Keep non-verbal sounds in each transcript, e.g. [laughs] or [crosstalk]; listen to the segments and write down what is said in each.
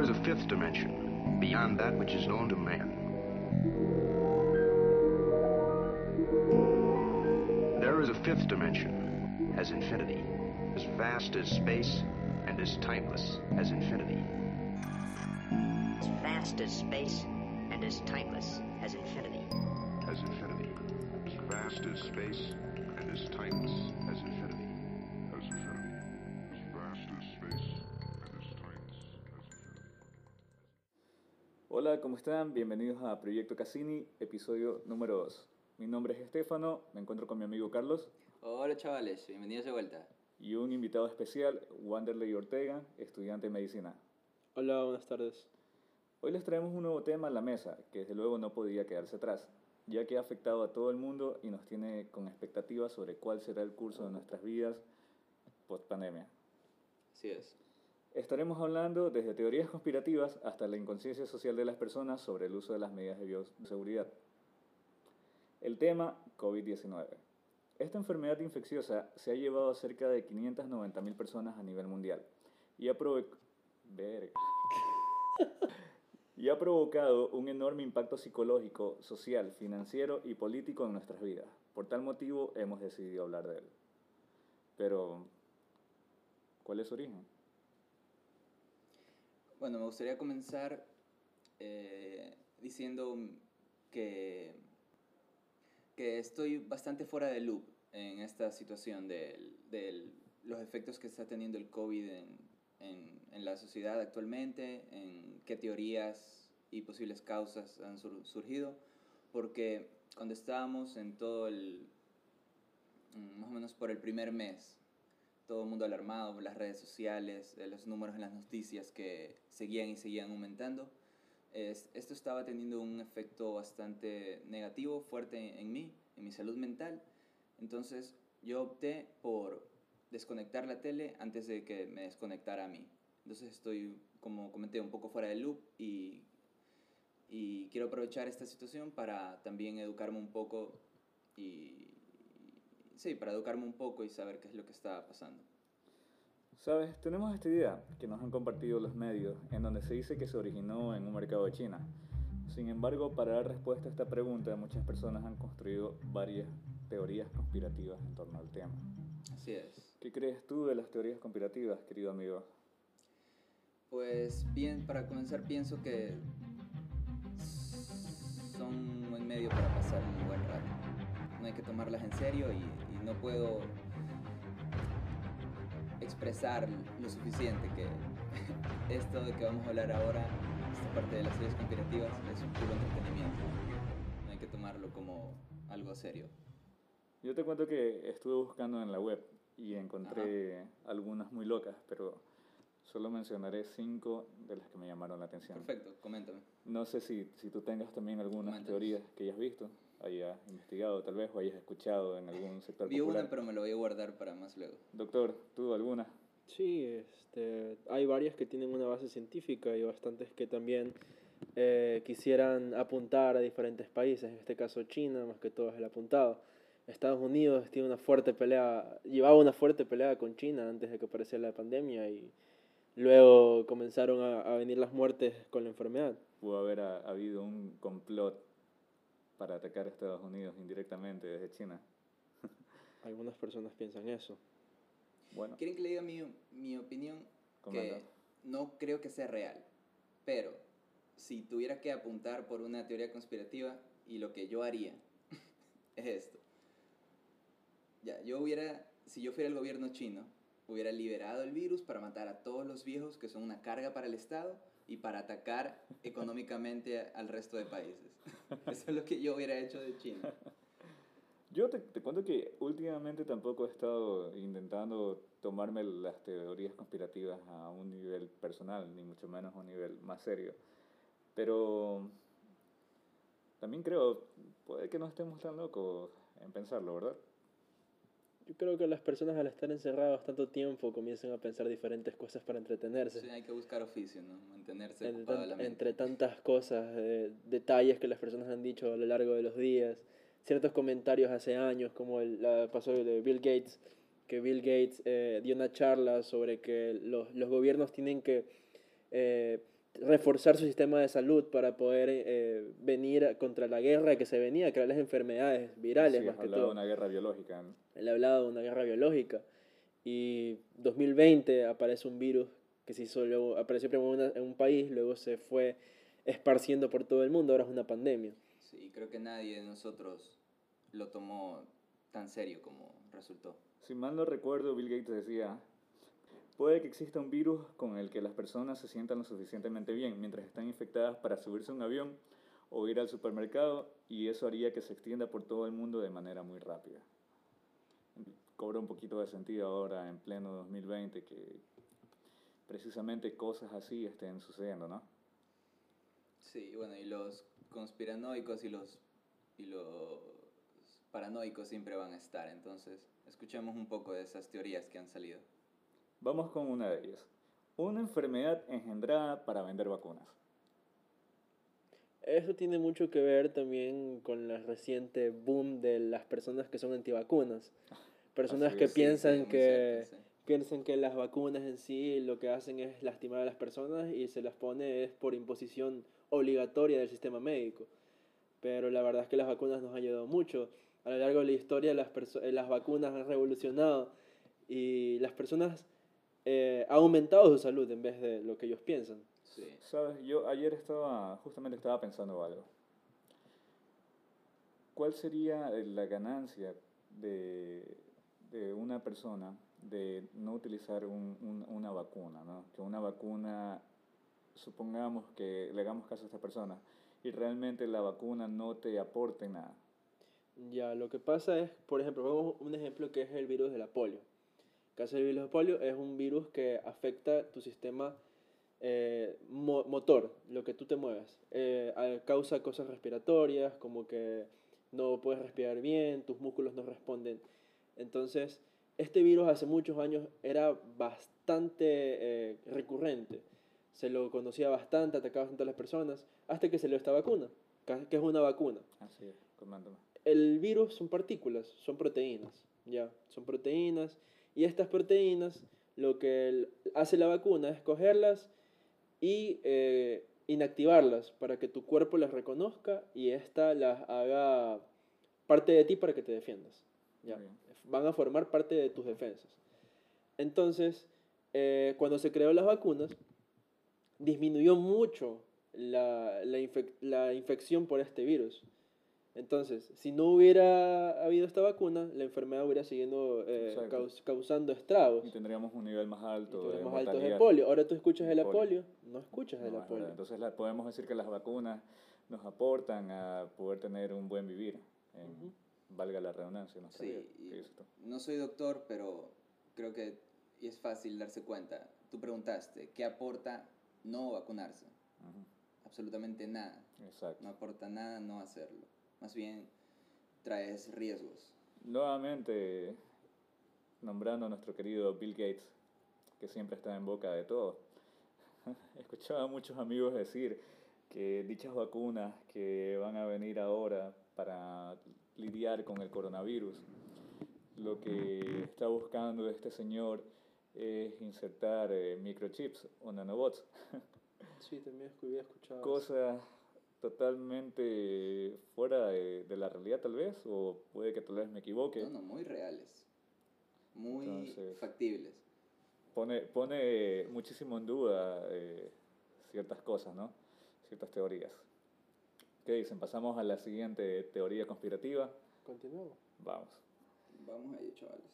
There is a fifth dimension, beyond that which is known to man. There is a fifth dimension, as infinity, as vast as space and as timeless as infinity. as vast as space and as timeless as infinity. As infinity, as vast as space and as timeless ¿cómo están? Bienvenidos a Proyecto Cassini, episodio número 2. Mi nombre es Estefano, me encuentro con mi amigo Carlos Hola chavales, bienvenidos de vuelta. y un invitado especial, Wanderley Ortega, estudiante de medicina. Hola, buenas tardes. Hoy les traemos un nuevo tema a la mesa, que desde luego no podía quedarse atrás, ya que ha afectado a todo el mundo y nos tiene con expectativas sobre cuál será el curso de nuestras vidas post pandemia. Así es. Estaremos hablando desde teorías conspirativas hasta la inconsciencia social de las personas sobre el uso de las medidas de bioseguridad. El tema COVID-19. Esta enfermedad infecciosa se ha llevado a cerca de 590.000 personas a nivel mundial y ha, y ha provocado un enorme impacto psicológico, social, financiero y político en nuestras vidas. Por tal motivo hemos decidido hablar de él. Pero, ¿cuál es su origen? Bueno, me gustaría comenzar eh, diciendo que, que estoy bastante fuera de loop en esta situación de los efectos que está teniendo el COVID en, en- en la sociedad actualmente, en qué teorías y posibles causas han sur- surgido, porque cuando estábamos en todo el, mm, más o menos por el primer mes, todo el mundo alarmado las redes sociales, de los números en las noticias que seguían y seguían aumentando. Es- esto estaba teniendo un efecto bastante negativo, fuerte en mí, en mi salud mental. Entonces yo opté por desconectar la tele antes de que me desconectara a mí. Entonces estoy, como comenté, un poco fuera del loop y, y quiero aprovechar esta situación para también educarme un poco y, sí, para educarme un poco y saber qué es lo que está pasando. Sabes, tenemos esta idea que nos han compartido los medios, en donde se dice que se originó en un mercado de China. Sin embargo, para dar respuesta a esta pregunta, muchas personas han construido varias teorías conspirativas en torno al tema. Así es. ¿Qué crees tú de las teorías conspirativas, querido amigo? Pues bien, para comenzar pienso que son un buen medio para pasar un buen rato. No hay que tomarlas en serio y, y no puedo expresar lo suficiente que [laughs] esto de que vamos a hablar ahora, esta parte de las series conspirativas, es un puro entretenimiento. No hay que tomarlo como algo serio. Yo te cuento que estuve buscando en la web y encontré algunas muy locas, pero solo mencionaré cinco de las que me llamaron la atención. Perfecto, coméntame. No sé si, si tú tengas también algunas Coméntanos. teorías que hayas visto, hayas investigado tal vez o hayas escuchado en algún sector Vi popular. una, pero me lo voy a guardar para más luego. Doctor, ¿tú alguna? Sí, este, hay varias que tienen una base científica y bastantes que también eh, quisieran apuntar a diferentes países, en este caso China, más que todo es el apuntado. Estados Unidos tiene una fuerte pelea, llevaba una fuerte pelea con China antes de que apareciera la pandemia y luego comenzaron a, a venir las muertes con la enfermedad. Pudo haber ha- habido un complot para atacar a Estados Unidos indirectamente desde China. [laughs] Algunas personas piensan eso. Bueno, ¿Quieren que le diga mi, mi opinión? Comenta. Que no creo que sea real, pero si tuviera que apuntar por una teoría conspirativa y lo que yo haría [laughs] es esto. Ya, yo hubiera, si yo fuera el gobierno chino, hubiera liberado el virus para matar a todos los viejos que son una carga para el Estado y para atacar económicamente al resto de países. [laughs] Eso es lo que yo hubiera hecho de China. yo te, te cuento que últimamente tampoco he estado intentando tomarme las teorías conspirativas a un nivel personal, ni mucho menos a un nivel más serio. Pero también creo, puede que no estemos tan locos en pensarlo, ¿verdad? Yo creo que las personas al estar encerrados tanto tiempo comienzan a pensar diferentes cosas para entretenerse. Sí, hay que buscar oficio, ¿no? Mantenerse Entre, ocupado tan- la mente. entre tantas cosas, eh, detalles que las personas han dicho a lo largo de los días, ciertos comentarios hace años, como el la, pasó de Bill Gates, que Bill Gates eh, dio una charla sobre que los, los gobiernos tienen que eh, reforzar su sistema de salud para poder eh, venir contra la guerra que se venía, crear las enfermedades virales Sí, más que hablado de todo. una guerra biológica. ¿no? Él hablaba de una guerra biológica. Y 2020 aparece un virus que se hizo luego, apareció primero en un país, luego se fue esparciendo por todo el mundo, ahora es una pandemia. Sí, creo que nadie de nosotros lo tomó tan serio como resultó. Si mal no recuerdo, Bill Gates decía, puede que exista un virus con el que las personas se sientan lo suficientemente bien mientras están infectadas para subirse a un avión o ir al supermercado y eso haría que se extienda por todo el mundo de manera muy rápida. Cobra un poquito de sentido ahora en pleno 2020 que precisamente cosas así estén sucediendo, ¿no? Sí, bueno, y los conspiranoicos y los, y los paranoicos siempre van a estar, entonces escuchemos un poco de esas teorías que han salido. Vamos con una de ellas. Una enfermedad engendrada para vender vacunas. Eso tiene mucho que ver también con el reciente boom de las personas que son antivacunas. Personas Así que piensan que cierto, sí. piensan que las vacunas en sí lo que hacen es lastimar a las personas y se las pone es por imposición obligatoria del sistema médico. Pero la verdad es que las vacunas nos han ayudado mucho. A lo largo de la historia las, eh, las vacunas han revolucionado y las personas eh, han aumentado su salud en vez de lo que ellos piensan. Sí. Sabes, yo ayer estaba, justamente estaba pensando algo. ¿Cuál sería eh, la ganancia de, de una persona de no utilizar un- un- una vacuna? ¿no? Que una vacuna, supongamos que le hagamos caso a esta persona y realmente la vacuna no te aporte nada. Ya, lo que pasa es, por ejemplo, vamos un ejemplo que es el virus de la polio. El caso del virus de polio es un virus que afecta tu sistema eh, mo- motor, lo que tú te mueves. Eh, causa cosas respiratorias, como que no puedes respirar bien, tus músculos no responden. Entonces, este virus hace muchos años era bastante eh, recurrente. Se lo conocía bastante, atacaba bastante a las personas, hasta que salió esta vacuna, que es una vacuna Así es, comándome. el virus son partículas, son proteínas, ya, son proteínas y estas proteínas lo que hace la vacuna es cogerlas y eh, inactivarlas para que tu cuerpo las reconozca y esta las haga parte de ti para que te defiendas. Ya. Van a formar parte de tus defensas. Entonces, eh, cuando se creó las vacunas, disminuyó mucho la, la, infec- la infección por este virus. Entonces, si no hubiera habido esta vacuna, la enfermedad hubiera siguiendo eh, caus- causando estragos. Y tendríamos un nivel más alto de tuvimos altos de polio. Ahora tú escuchas la polio. no escuchas de No, polio. Entonces la- podemos decir que las vacunas nos aportan a poder tener un buen vivir, en- Ujú. Valga la redundancia. ¿no? Sí, no soy doctor, pero creo que y es fácil darse cuenta. Tú preguntaste, ¿qué aporta no vacunarse? Absolutamente nada. Exacto. No aporta nada no hacerlo. Más bien traes riesgos. Nuevamente nombrando a nuestro querido Bill Gates, que siempre está en boca de todos. [laughs] Escuchaba a muchos amigos decir que dichas vacunas que van a venir ahora para lidiar con el coronavirus, lo que está buscando este señor es insertar eh, microchips o nanobots, [laughs] Sí, también había escuchado. cosas totalmente fuera de, de la realidad tal vez, o puede que tal vez me equivoque. No, no, muy reales. Muy Entonces- factibles. pone, pone muchísimo en duda eh, ciertas cosas, ¿no? Ciertas teorías. ¿Qué dicen? Pasamos a la siguiente teoría conspirativa. Continuamos. Vamos. Vamos ahí, chavales.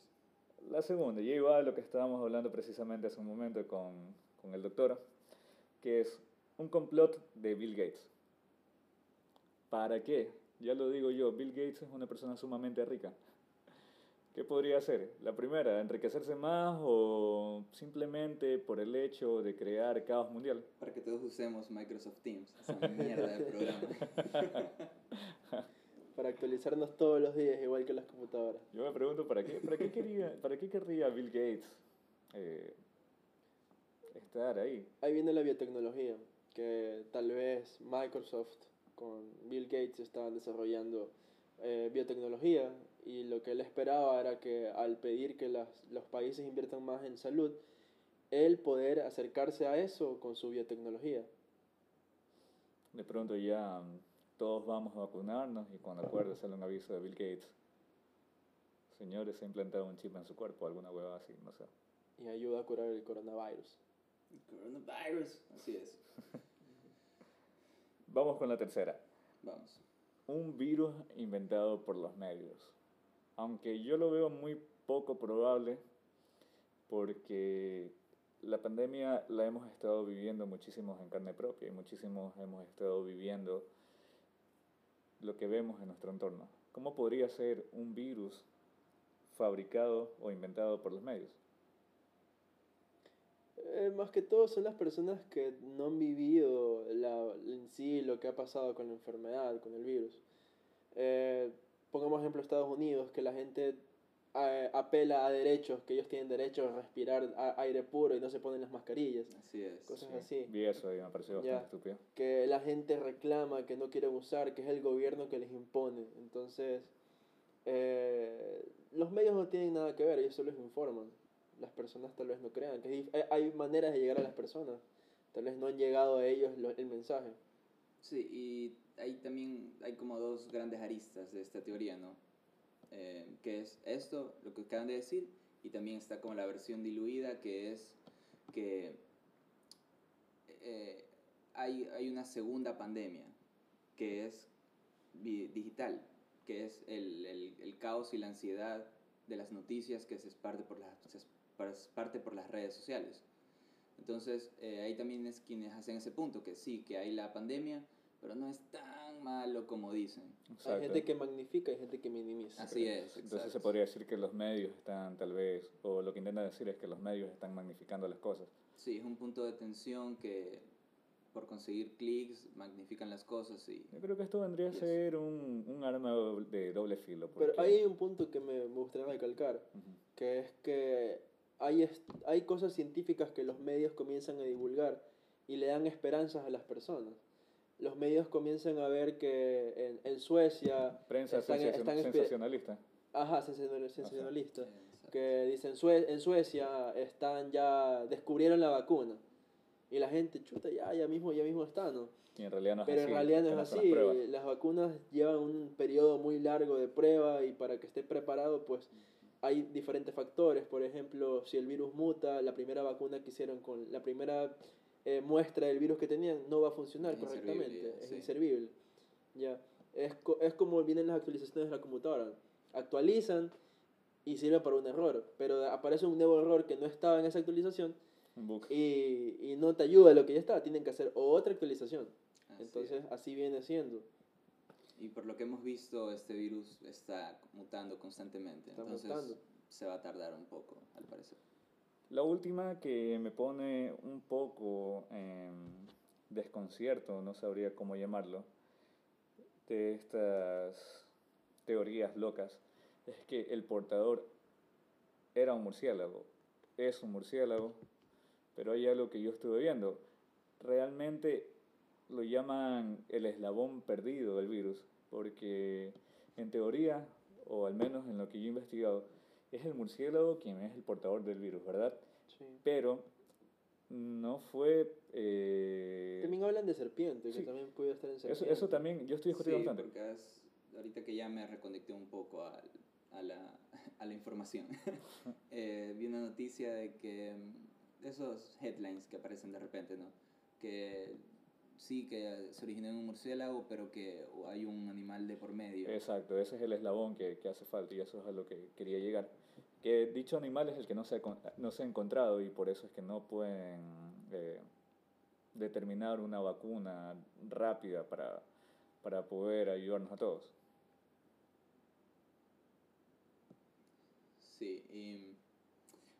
La segunda, ya iba a lo que estábamos hablando precisamente hace un momento con, con el doctor, que es un complot de Bill Gates. ¿Para qué? Ya lo digo yo, Bill Gates es una persona sumamente rica. ¿Qué podría hacer? La primera, enriquecerse más o simplemente por el hecho de crear caos mundial. Para que todos usemos Microsoft Teams. Esa mierda de programa. [laughs] Para actualizarnos todos los días, igual que las computadoras. Yo me pregunto, ¿para qué, para qué, quería, para qué querría Bill Gates eh, estar ahí? Ahí viene la biotecnología, que tal vez Microsoft con Bill Gates estaban desarrollando eh, biotecnología y lo que él esperaba era que al pedir que las, los países inviertan más en salud, él poder acercarse a eso con su biotecnología. de pronto ya mm, todos vamos a vacunarnos y cuando acuerdo sale un aviso de Bill Gates. Señores, se ha implantado un chip en su cuerpo, alguna hueva así, no sé. Y ayuda a curar el coronavirus. Coronavirus, así es. Vamos con la tercera. Vamos. Un virus inventado por los medios. Aunque yo lo veo muy poco probable porque la pandemia la hemos estado viviendo muchísimos en carne propia y muchísimos hemos estado viviendo lo que vemos en nuestro entorno. ¿Cómo podría ser un virus fabricado o inventado por los medios? Eh, más que todo son las personas que no han vivido la, en sí lo que ha pasado con la enfermedad, con el virus. Eh, pongamos ejemplo Estados Unidos, que la gente eh, apela a derechos, que ellos tienen derecho a respirar a- aire puro y no se ponen las mascarillas. Así es. Cosas Sí, así. Vi eso y me pareció Ya. bastante estúpido. Que la gente reclama, que no quieren usar, que es el gobierno que les impone. Entonces, eh, los medios no tienen nada que ver, ellos solo les informan. Las personas tal vez no crean, que hay, hay maneras de llegar a las personas. Tal vez no han llegado a ellos lo- el mensaje. Sí, y hay también, hay como dos grandes aristas de esta teoría, ¿no? Eh, que es esto, lo que acaban de decir, y también está como la versión diluida, que es que eh, hay, hay una segunda pandemia, que es digital, que es el, el, el caos y la ansiedad de las noticias que se esparce por las, se parte por las redes sociales. Entonces, eh, ahí también es quienes hacen ese punto, que sí, que hay la pandemia, pero no es tan malo como dicen. Hay Exacto. gente que magnifica y gente que minimiza. Así es. Entonces se exacto. podría decir que los medios están tal vez, o lo que intenta decir es que los medios están magnificando las cosas. Sí, es un punto de tensión que por conseguir clics magnifican las cosas y... Yo creo que esto vendría a ser un, un arma de doble filo. Pero porque- hay un punto que me, me gustaría recalcar, Ujú. que es que hay, hay cosas científicas que los medios comienzan a divulgar y le dan esperanzas a las personas. Los medios comienzan a ver que en, en Suecia Prensa están- sensacion- están sensacionalista. Ajá, sensacional- sensacionalista. Que dicen Sue- en Suecia están ya descubrieron la vacuna y la gente chuta ya ya mismo ya mismo está, ¿no? Y en realidad no es Pero así. en realidad no es así. Las vacunas llevan un periodo muy largo de prueba y para que esté preparado, pues hay diferentes factores. Por ejemplo, si el virus muta, la primera vacuna que hicieron con la primera eh, muestra del virus que tenían no va a funcionar Es correctamente. Es sí. inservible. Ya. Es, co- es como vienen las actualizaciones de la computadora. Actualizan y sirve para un error, pero aparece un nuevo error que no estaba en esa actualización y, y no te ayuda a lo que ya está. Tienen que hacer otra actualización. Así Entonces, es. así viene siendo. Y por lo que hemos visto, este virus está mutando constantemente. Está entonces mutando. se va a tardar un poco, al parecer. La última que me pone un poco en desconcierto, no sabría cómo llamarlo, de estas teorías locas, es que el portador era un murciélago, es un murciélago, pero hay algo que yo estuve viendo. Realmente lo llaman el eslabón perdido del virus, porque en teoría, o al menos en lo que yo he investigado, es el murciélago quien es el portador del virus, ¿verdad? Sí. Pero no fue... eh, También hablan de serpiente, que sí. también puede estar en eso, serpiente. eso también, yo estoy discutiendo Sí, bastante. porque es- ahorita que ya me reconecté un poco al- a, la, [laughs] a la información, [laughs] eh, vi una noticia de que mm, esos headlines que aparecen de repente, ¿no? Que sí, que se originó en un murciélago, pero que hay un animal de por medio. Exacto, ese es el eslabón que, que hace falta y eso es a lo que quería llegar. Que dicho animal es el que no se ha, no se ha encontrado y por eso es que no pueden eh, determinar una vacuna rápida para, para poder ayudarnos a todos. Sí, y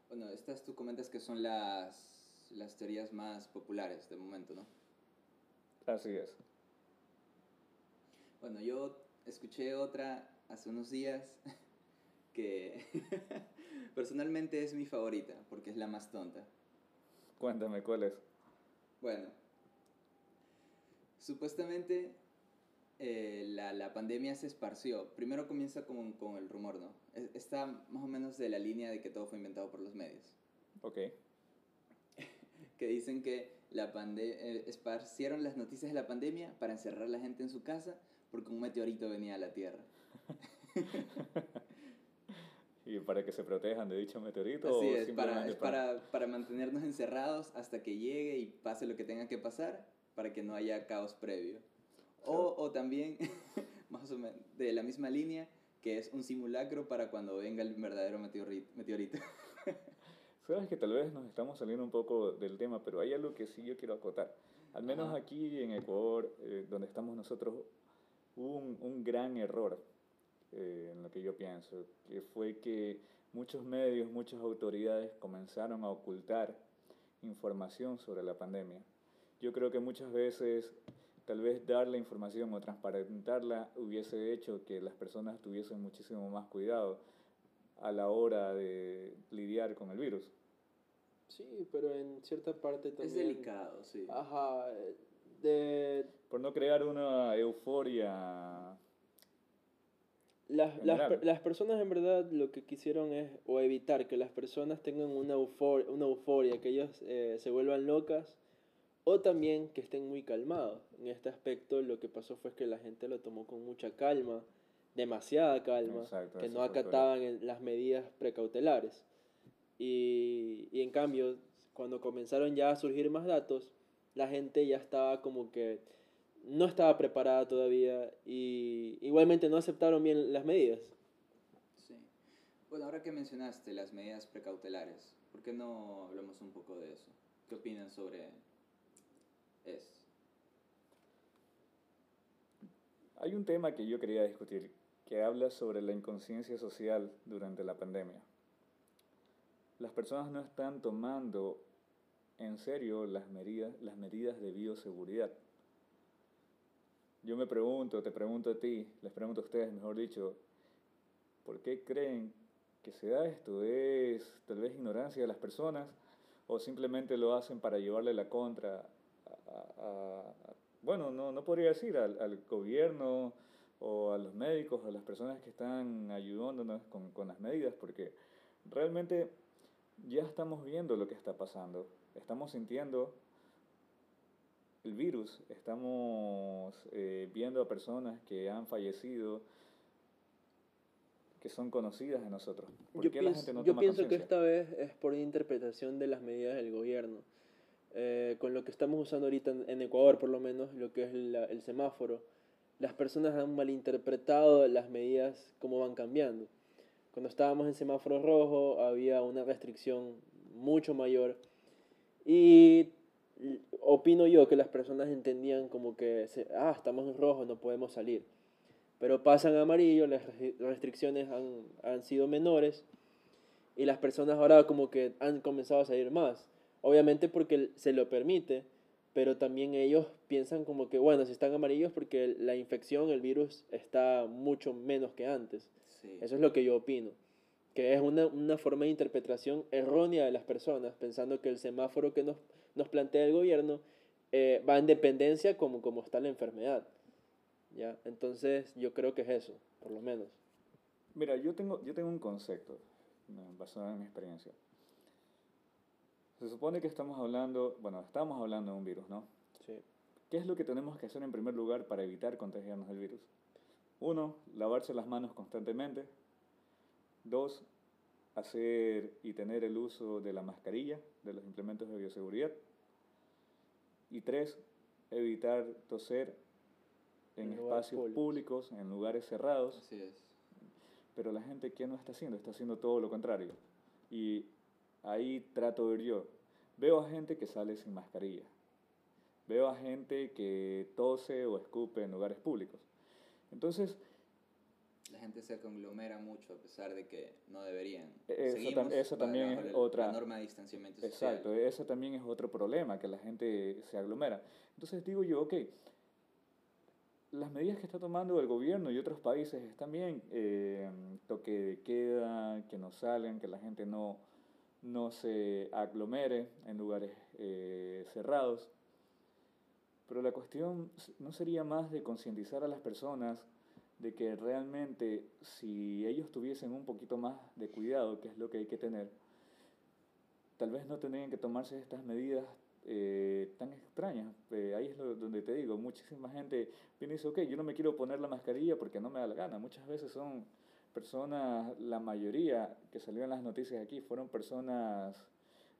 bueno, estas tú comentas que son las, las teorías más populares de momento, ¿no? Así es. Bueno, yo escuché otra hace unos días [laughs] que [laughs] personalmente es mi favorita porque es la más tonta. Cuéntame cuál es. Bueno, supuestamente eh, la, la pandemia se esparció. Primero comienza con, con el rumor, ¿no? Es- Está más o menos de la línea de que todo fue inventado por los medios. Ok. [laughs] que dicen que la eh, esparcieron las noticias de la pandemia para encerrar a la gente en su casa porque un meteorito venía a la Tierra. [laughs] ¿Y para que se protejan de dicho meteorito? Así o es, para, es para, para mantenernos encerrados hasta que llegue y pase lo que tenga que pasar para que no haya caos previo. O, o también, [laughs] más o menos, de la misma línea, que es un simulacro para cuando venga el verdadero meteorito. meteorito. [laughs] Sabes que tal vez nos estamos saliendo un poco del tema, pero hay algo que sí yo quiero acotar. Al menos Ajá. aquí en Ecuador, eh, donde estamos nosotros, hubo un, un gran error eh, en lo que yo pienso, que fue que muchos medios, muchas autoridades comenzaron a ocultar información sobre la pandemia. Yo creo que muchas veces tal vez dar la información o transparentarla hubiese hecho que las personas tuviesen muchísimo más cuidado a la hora de lidiar con el virus. Sí, pero en cierta parte también... Es delicado, sí. Ajá, de... Por no crear una euforia. Las, las, las personas en verdad lo que quisieron es o evitar que las personas tengan una euforia, una euforia que ellos eh, se vuelvan locas o también que estén muy calmados. En este aspecto lo que pasó fue que la gente lo tomó con mucha calma, demasiada calma, Exacto, que no acataban el- las medidas precautelares. Y, y en cambio, cuando comenzaron ya a surgir más datos, la gente ya estaba como que no estaba preparada todavía y igualmente no aceptaron bien las medidas. Sí. Bueno, ahora que mencionaste las medidas precautelares, ¿por qué no hablamos un poco de eso? ¿Qué opinan sobre eso? Hay un tema que yo quería discutir que habla sobre la inconsciencia social durante la pandemia. Las personas no están tomando en serio las medidas, las medidas de bioseguridad. Yo me pregunto, te pregunto a ti, les pregunto a ustedes, mejor dicho, ¿por qué creen que se da esto? ¿Es tal vez ignorancia de las personas o simplemente lo hacen para llevarle la contra a, bueno, no, no podría decir al gobierno o a los médicos, a las personas que están ayudándonos con, con las medidas, porque realmente ya estamos viendo lo que está pasando, estamos sintiendo el virus, estamos eh, viendo a personas que han fallecido, que son conocidas de nosotros. ¿Por Yo qué la pienso, gente no yo toma pienso que esta vez es por interpretación de las medidas del gobierno. Eh, con lo que estamos usando ahorita en, en Ecuador, por lo menos, lo que es la- el semáforo, las personas han malinterpretado las medidas como van cambiando. Cuando estábamos en semáforo rojo había una restricción mucho mayor y opino yo que las personas entendían como que, ah, estamos en rojo, no podemos salir. Pero pasan a amarillo, las restri- restricciones han, han sido menores y las personas ahora como que han comenzado a salir más. Obviamente porque se lo permite, pero también ellos piensan como que, bueno, si están amarillos porque la infección, el virus está mucho menos que antes. Sí. Eso es lo que yo opino. Que es una, una forma de interpretación errónea de las personas, pensando que el semáforo que nos, nos plantea el gobierno eh, va en dependencia como, como está la enfermedad. ¿ya? Entonces yo creo que es eso, por lo menos. Mira, yo tengo, yo tengo un concepto basado en mi experiencia. Se supone que estamos hablando, bueno, estamos hablando de un virus, ¿no? Sí. ¿Qué es lo que tenemos que hacer en primer lugar para evitar contagiarnos del virus? Uno, lavarse las manos constantemente. Dos, hacer y tener el uso de la mascarilla, de los implementos de bioseguridad. Y tres, evitar toser en, espacios públicos. públicos, en lugares cerrados. Así es. Pero la gente, ¿qué no está haciendo? Está haciendo todo lo contrario. Y ahí trato de ver yo. Veo a gente que sale sin mascarilla. Veo a gente que tose o escupe en lugares públicos. Entonces, La gente se conglomera mucho a pesar de que no deberían. Eso tam- eso también es el- otra- La norma de distanciamiento social. exacto, eso también es otro problema, que la gente se aglomera. Entonces digo yo, ok, las medidas que está tomando el gobierno y otros países están bien, eh, toque de queda, que no salgan, que la gente no, no se aglomere en lugares eh, cerrados. Pero la cuestión no sería más de concientizar a las personas de que realmente si ellos tuviesen un poquito más de cuidado, que es lo que hay que tener, tal vez no tendrían que tomarse estas medidas eh, tan extrañas. Eh, ahí es lo, donde te digo, muchísima gente viene y dice, ok, yo no me quiero poner la mascarilla porque no me da la gana. Muchas veces son personas, la mayoría que salió en las noticias aquí, fueron personas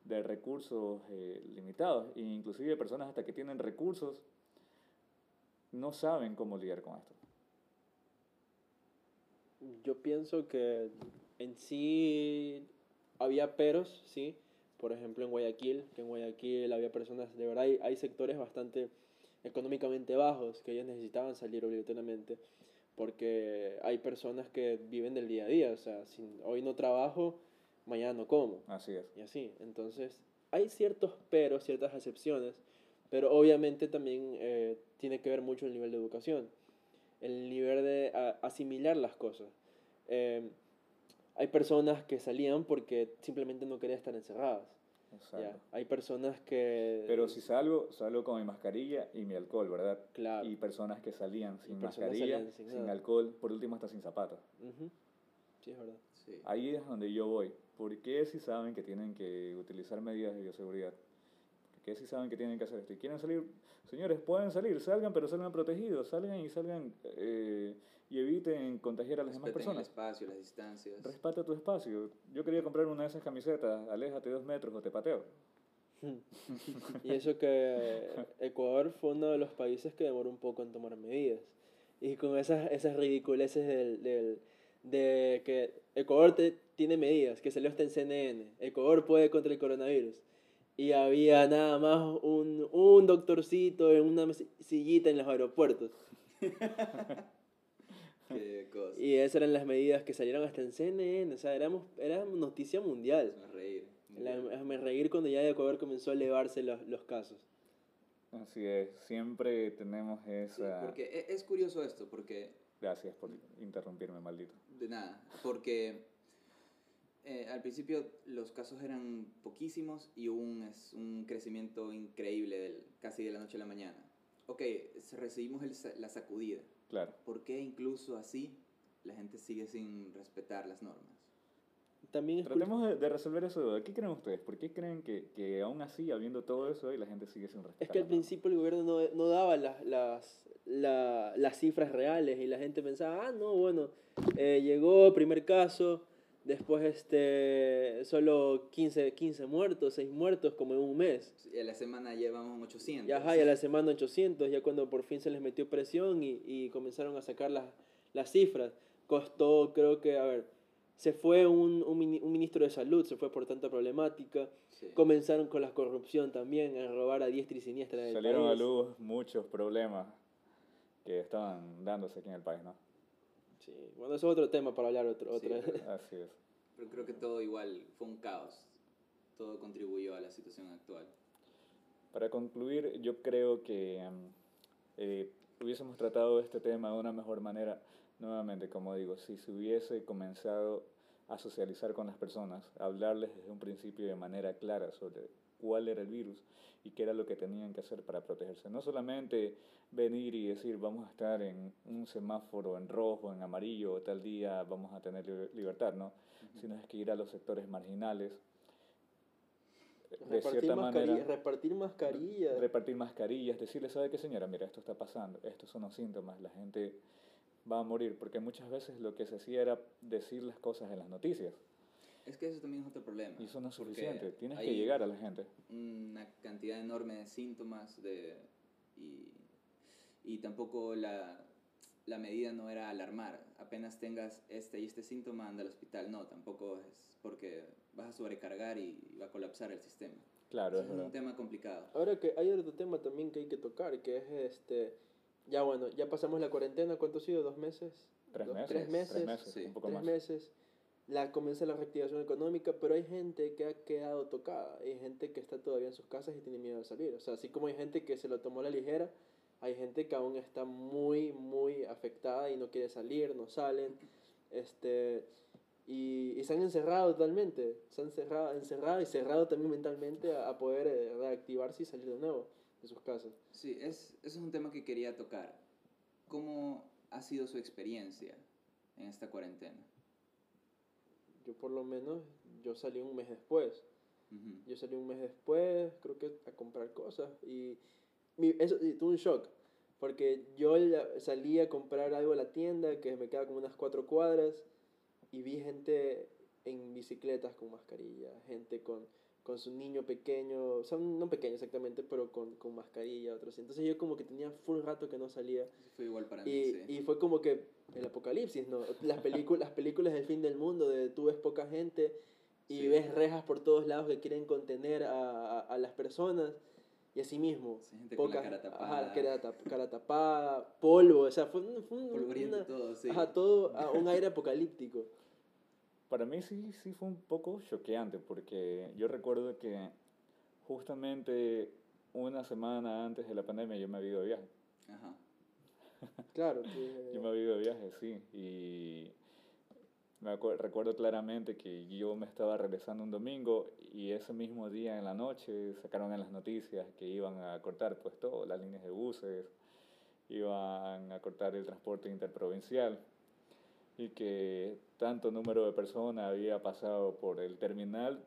de recursos eh, limitados, e inclusive personas hasta que tienen recursos no saben cómo lidiar con esto. Yo pienso que en sí había peros, sí. Por ejemplo, en Guayaquil, que en Guayaquil había personas, de verdad, hay, hay sectores bastante económicamente bajos que ellos necesitaban salir obligatoriamente porque hay personas que viven del día a día, o sea, si hoy no trabajo, mañana no como. Así es. Y así, entonces hay ciertos peros, ciertas excepciones, pero obviamente también eh, tiene que ver mucho el nivel de educación, el nivel de asimilar las cosas. Eh, hay personas que salían porque simplemente no querían estar encerradas. Ya, hay personas que... Pero si salgo, salgo con mi mascarilla y mi alcohol, ¿verdad? Claro. Y personas que salían sin mascarilla, sin, alcohol, por último hasta sin zapatos. Sí, es verdad. Sí. Ahí es donde yo voy. ¿Por qué si saben que tienen que utilizar medidas de bioseguridad? ¿Por qué si saben que tienen que hacer esto? Y quieren salir, señores, pueden salir, salgan, pero salgan protegidos, salgan y salgan... Eh, y eviten contagiar a las demás personas. el espacio, las distancias. Respeta tu espacio. Yo quería comprar una de esas camisetas, aléjate dos metros o te pateo. [laughs] y eso que Ecuador fue uno de los países que demoró un poco en tomar medidas. Y con esas, esas ridiculeces del, del, de que Ecuador te, tiene medidas, que salió hasta en CNN, Ecuador puede contra el coronavirus. Y había nada más un, un doctorcito en una sillita en los aeropuertos. [laughs] Y esas eran las medidas que salieron hasta en CNN, o sea, éramos, era noticia mundial. Me reír. me reír cuando ya de Ecuador comenzó a elevarse los, los casos. Así es, siempre tenemos esa... porque e, es curioso esto, porque... Gracias por interrumpirme, maldito. De nada, porque eh, al principio los casos eran poquísimos y hubo un, es, un crecimiento increíble del, casi de la noche a la mañana. Ok, recibimos el, la sacudida Claro. ¿Por qué incluso así la gente sigue sin respetar las normas? También Tratemos de, resolver eso. ¿Qué creen ustedes? ¿Por qué creen que, que aún así, habiendo todo eso, y la gente sigue sin respetar? Es que al principio el gobierno no, no daba las, las, las cifras reales y la gente pensaba, ah, no, bueno, eh, llegó primer caso, Después, este, solo 15, 15 muertos, 6 muertos como en un mes. Y a la semana llevamos 800. Ya, ajá, y a la semana 800, ya cuando por fin se les metió presión y, y comenzaron a sacar las, las cifras. Costó, creo que, a ver, se fue un, un, un ministro de salud, se fue por tanta problemática. Comenzaron con la corrupción también, a robar a diestra y siniestra. Salieron a luz muchos problemas que estaban dándose aquí en el país, ¿no? Sí, bueno, eso es otro tema para hablar otro. otra. [laughs] así es. Pero creo que todo igual fue un caos. Todo contribuyó a la situación actual. Para concluir, yo creo que em, eh, hubiésemos tratado este tema de una mejor manera, nuevamente, como digo, si se hubiese comenzado a socializar con las personas, a hablarles desde un principio de manera clara sobre cuál era el virus y qué era lo que tenían que hacer para protegerse. No solamente venir y decir vamos a estar en un semáforo en rojo, en amarillo, tal día vamos a tener libertad, ¿no? Sino es que ir a los sectores marginales. De repartir cierta manera, repartir mascarillas. Repartir mascarillas, decirle, ¿sabe qué señora? Mira, esto está pasando, estos son los síntomas, la gente va a morir, porque muchas veces lo que se hacía era decir las cosas en las noticias. Es que eso también es otro problema. Y eso no es suficiente, tienes que llegar a la gente. Una cantidad enorme de síntomas de, y y tampoco la, la medida no era alarmar. Apenas tengas este y este síntoma, anda al hospital. No, tampoco es porque vas a sobrecargar y va a colapsar el sistema. Claro, es, un tema complicado. Ahora que hay otro tema también que hay que tocar, que es este, ya bueno, ya pasamos la cuarentena, ¿cuánto ha sido? ¿Dos meses? Tres meses. Tres meses, tres meses, sí. un poco tres meses. La, comienza la reactivación económica, pero hay gente que ha quedado tocada, hay gente que está todavía en sus casas y tiene miedo de salir. O sea, así como hay gente que se lo tomó a la ligera, hay gente que aún está muy, muy afectada y no quiere salir, no salen. Este, y, y se han encerrado totalmente. Se han encerrado, encerrado y cerrado también mentalmente a, poder eh, reactivarse y salir de nuevo de sus casas. Sí, es, eso es un tema que quería tocar. ¿Cómo ha sido su experiencia en esta cuarentena? Yo por lo menos, yo salí un mes después. Yo salí un mes después, creo que a comprar cosas. Y, mi, eso, y tuve un shock. Porque yo la- salí a comprar algo a la tienda que me queda como unas cuatro cuadras. Y vi gente en bicicletas con mascarilla. Gente con, con su niño pequeño. O sea, no pequeño exactamente, pero con, con mascarilla. Otros. Entonces yo como que tenía full rato que no salía. Fue igual para mí, sí. y fue como que el apocalipsis, ¿no? Las, películas las películas del fin del mundo, de tú ves poca gente y Sí. ves rejas por todos lados que quieren contener a, a, a las personas. Y así mismo, Sí, gente con la poca cara ajá, tapada. cara, tap- cara tapada, polvo, o sea, fue, un- fue una- todo, sí. ajá, todo a un aire apocalíptico. Para mí sí, sí fue un poco choqueante porque yo recuerdo que justamente una semana antes de la pandemia yo me había ido de viaje. Ajá. [laughs] Claro, que- Yo me había ido de viaje, sí. Y me recuerdo claramente que yo me estaba regresando un domingo y ese mismo día en la noche sacaron en las noticias que iban a cortar pues todo, las líneas de buses, iban a cortar el transporte interprovincial y que tanto número de personas había pasado por el terminal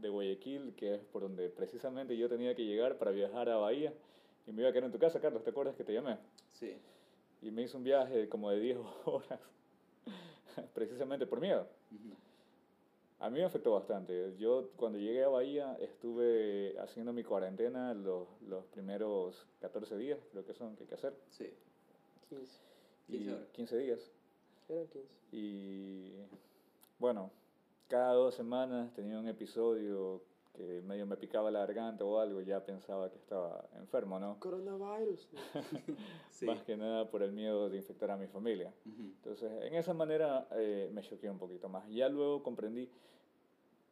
de Guayaquil, que es por donde precisamente yo tenía que llegar para viajar a Bahía. Y me iba a quedar en tu casa, Carlos, ¿te acuerdas que te llamé? Sí. Y me hizo un viaje como de 10 [laughs] horas, precisamente por miedo. A mí me afectó bastante. Yo cuando llegué a Bahía estuve haciendo mi cuarentena los, los primeros 14 días, creo que son, que hay que hacer. Sí. 15, 15 y horas. 15 días. eran 15. Y bueno, cada dos semanas tenía un episodio que medio me picaba la garganta o algo, ya pensaba que estaba enfermo, ¿no? Coronavirus. [laughs] Sí. Más que nada por el miedo de infectar a mi familia. Ujú. Entonces, en esa manera eh, me choqué un poquito más. Ya luego comprendí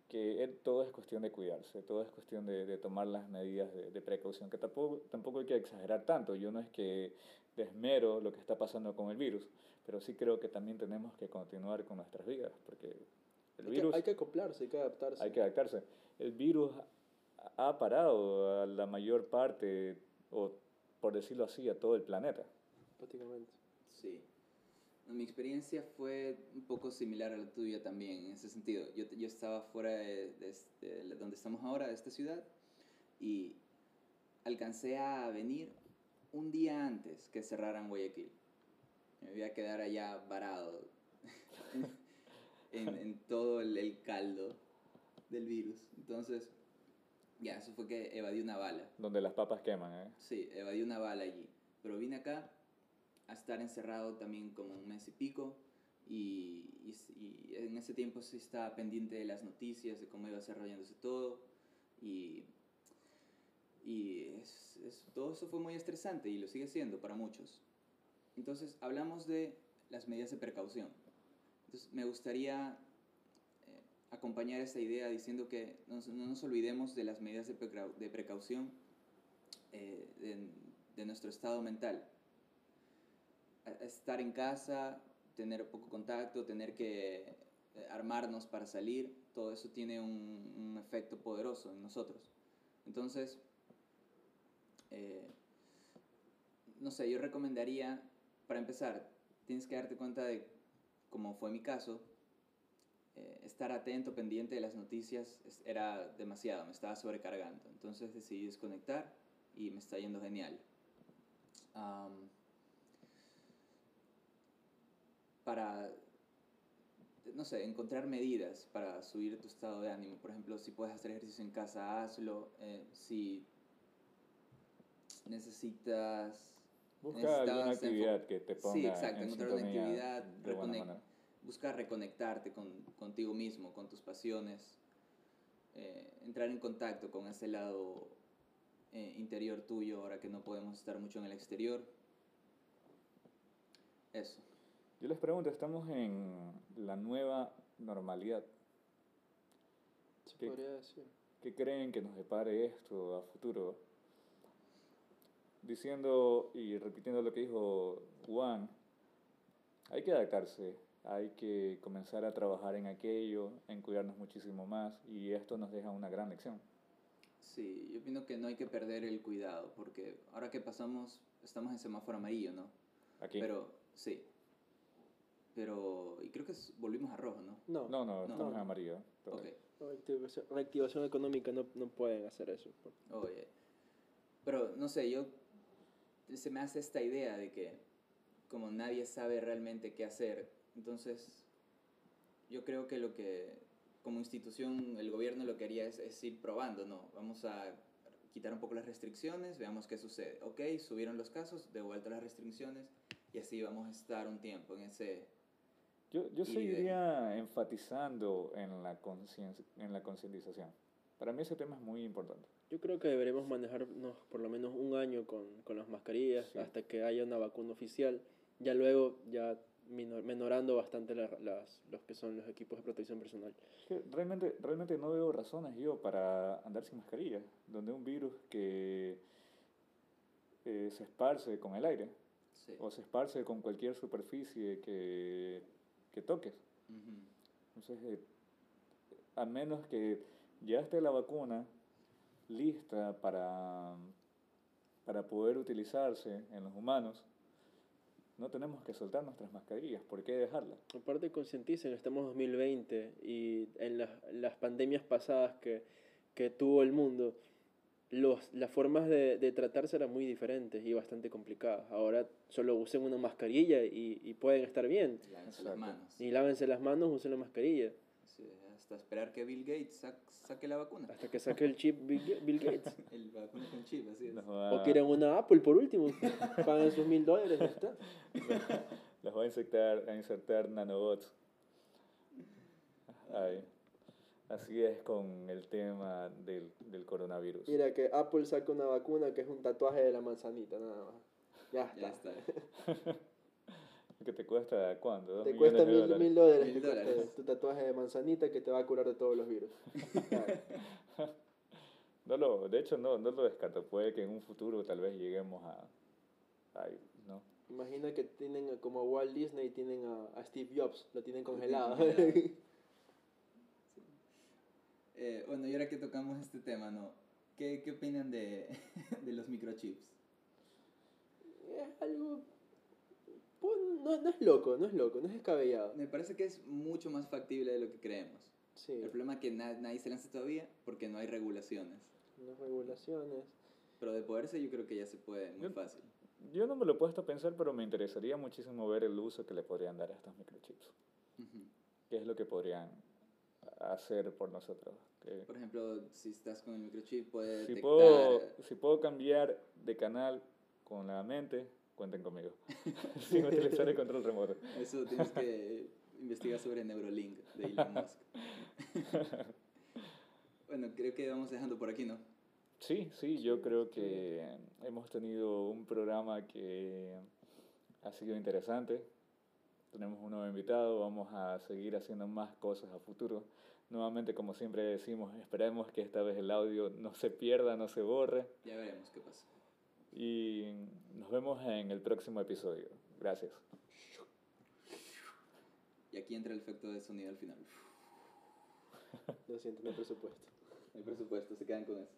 que eh, todo es cuestión de cuidarse, todo es cuestión de, de tomar las medidas de, de precaución, que tampoco, tampoco hay que exagerar tanto. Yo no es que desmero lo que está pasando con el virus, pero sí creo que también tenemos que continuar con nuestras vidas, porque el Hay que, virus hay que acoplarse, hay que adaptarse. hay que adaptarse. El virus ha parado a la mayor parte, o por decirlo así, a todo el planeta. prácticamente. Sí. Mi experiencia fue un poco similar a la tuya también, en ese sentido. Yo, yo estaba fuera de, de este- de donde estamos ahora, de esta ciudad, y alcancé a venir un día antes que cerraran Guayaquil. Me voy a quedar allá varado [laughs] en, en todo el, el caldo del virus. Entonces, ya, eso fue que evadí una bala. Donde las papas queman, ¿eh? Sí, evadí una bala allí. Pero vine acá a estar encerrado también como un mes y pico. Y, y en ese tiempo sí estaba pendiente de las noticias, de cómo iba desarrollándose todo. Y, y es- es- todo eso fue muy estresante y lo sigue siendo para muchos. Entonces, hablamos de las medidas de precaución. Entonces, me gustaría acompañar esta idea diciendo que nos- no nos olvidemos de las medidas de, precau- de precaución eh, de, de nuestro estado mental. Estar en casa, tener poco contacto, tener que eh, armarnos para salir, todo eso tiene un, un efecto poderoso en nosotros. Entonces, eh, no sé, yo recomendaría, para empezar, tienes que darte cuenta de, como fue mi caso, eh, estar atento, pendiente de las noticias, era demasiado, me estaba sobrecargando. Entonces decidí desconectar y me está yendo genial. Para, no sé, encontrar medidas para subir tu estado de ánimo. Por ejemplo, si puedes hacer ejercicio en casa, hazlo. Eh, si necesitas... Busca alguna actividad que te ponga Sí, exacto, en encontrar una actividad, busca reconectarte con, contigo mismo, con tus pasiones, eh, entrar en contacto con ese lado eh, interior tuyo, ahora que no podemos estar mucho en el exterior. Eso. Yo les pregunto, estamos en la nueva normalidad. Se ¿Qué? podría decir. ¿Qué creen que nos depare esto a futuro? Diciendo y repitiendo lo que dijo Juan, hay que adaptarse, hay que comenzar a trabajar en aquello, en cuidarnos muchísimo más y esto nos deja una gran lección. Sí, yo opino que no hay que perder el cuidado, porque ahora que pasamos, estamos en semáforo amarillo, ¿no? Aquí. Pero, sí. Pero, y creo que es- volvimos a rojo, ¿no? No, no, no, estamos en no. amarillo. todavía. Ok. Reactivación, reactivación económica no, no pueden hacer eso. Oye, pero no sé, yo se me hace esta idea de que como nadie sabe realmente qué hacer, entonces yo creo que lo que como institución el gobierno lo que haría es, es ir probando, ¿no? Vamos a quitar un poco las restricciones, veamos qué sucede. Ok, subieron los casos, de vuelta las restricciones y así vamos a estar un tiempo en ese... Yo, yo Y de- seguiría enfatizando en la conciencia- en la concientización. Para mí ese tema es muy importante. Yo creo que deberemos manejarnos por lo menos un año con, con las mascarillas Sí. hasta que haya una vacuna oficial. Ya luego, ya minor- menorando bastante la- las, los que son los equipos de protección personal. Es que realmente, realmente no veo razones yo para andar sin mascarilla, donde un virus que eh, se esparce con el aire Sí. o se esparce con cualquier superficie que, que toques. Ujú. Entonces, eh, a menos que ya esté la vacuna lista para, para poder utilizarse en los humanos, no tenemos que soltar nuestras mascarillas. ¿Por qué dejarlas? Aparte, concienticen, estamos en 2020 y en las, las pandemias pasadas que, que tuvo el mundo, los, las formas de, de tratarse eran muy diferentes y bastante complicadas. Ahora solo usen una mascarilla y, y pueden estar bien. Lávense las manos. Y lávense las manos, usen la mascarilla. Hasta esperar que Bill Gates sac- saque la vacuna. Hasta que saque el chip Bill, Ga- Bill Gates. [laughs] El vacuna con chip, así es. O quieren una Apple por último. [laughs] Pagan sus mil dólares, está. los va a insertar, a insertar nanobots. Ay, así es con el tema del, del coronavirus. Mira que Apple saca una vacuna que es un tatuaje de la manzanita, nada más. Ya está. Ya está. [laughs] ¿Qué te cuesta cuánto? ¿Dos Te cuesta mil, dólares? mil dólares, Mil te cuesta dólares. tu tatuaje de manzanita que te va a curar de todos los virus. Claro. [laughs] No lo, de hecho, no, no lo descarto. Puede que en un futuro tal vez lleguemos a... Ay, ¿no? Imagina que tienen como Walt Disney tienen a, a Steve Jobs, lo tienen congelado. [laughs] Eh, bueno, y ahora que tocamos este tema, ¿no? ¿Qué, qué opinan de, [laughs] de los microchips? es algo pues, no, no es loco, no es loco, no es descabellado. Me parece que es mucho más factible de lo que creemos. Sí, El problema es que na- nadie se lanza todavía porque no hay regulaciones. las regulaciones. Pero de poderse yo creo que ya se puede muy Yo- fácil. Yo no me lo he puesto a pensar, pero me interesaría muchísimo ver el uso que le podrían dar a estos microchips. Ujú. ¿Qué es lo que podrían hacer por nosotros? Que- Por ejemplo, si estás con el microchip puede si, detectar... puedo, si puedo cambiar de canal con la mente, cuenten conmigo. [laughs] [laughs] Sin utilizar el control remoto. Eso tienes que investigar sobre Neurolink de Elon [laughs] Musk. bueno, creo que vamos dejando por aquí, ¿no? Sí, sí, yo creo que hemos tenido un programa que ha sido interesante. Tenemos un nuevo invitado, vamos a seguir haciendo más cosas a futuro. Nuevamente, como siempre decimos, esperemos que esta vez el audio no se pierda, no se borre. Ya veremos qué pasa. Y nos vemos en el próximo episodio. Gracias. Y aquí entra el efecto de sonido al final. Lo siento, no hay presupuesto. No hay presupuesto, se quedan con eso.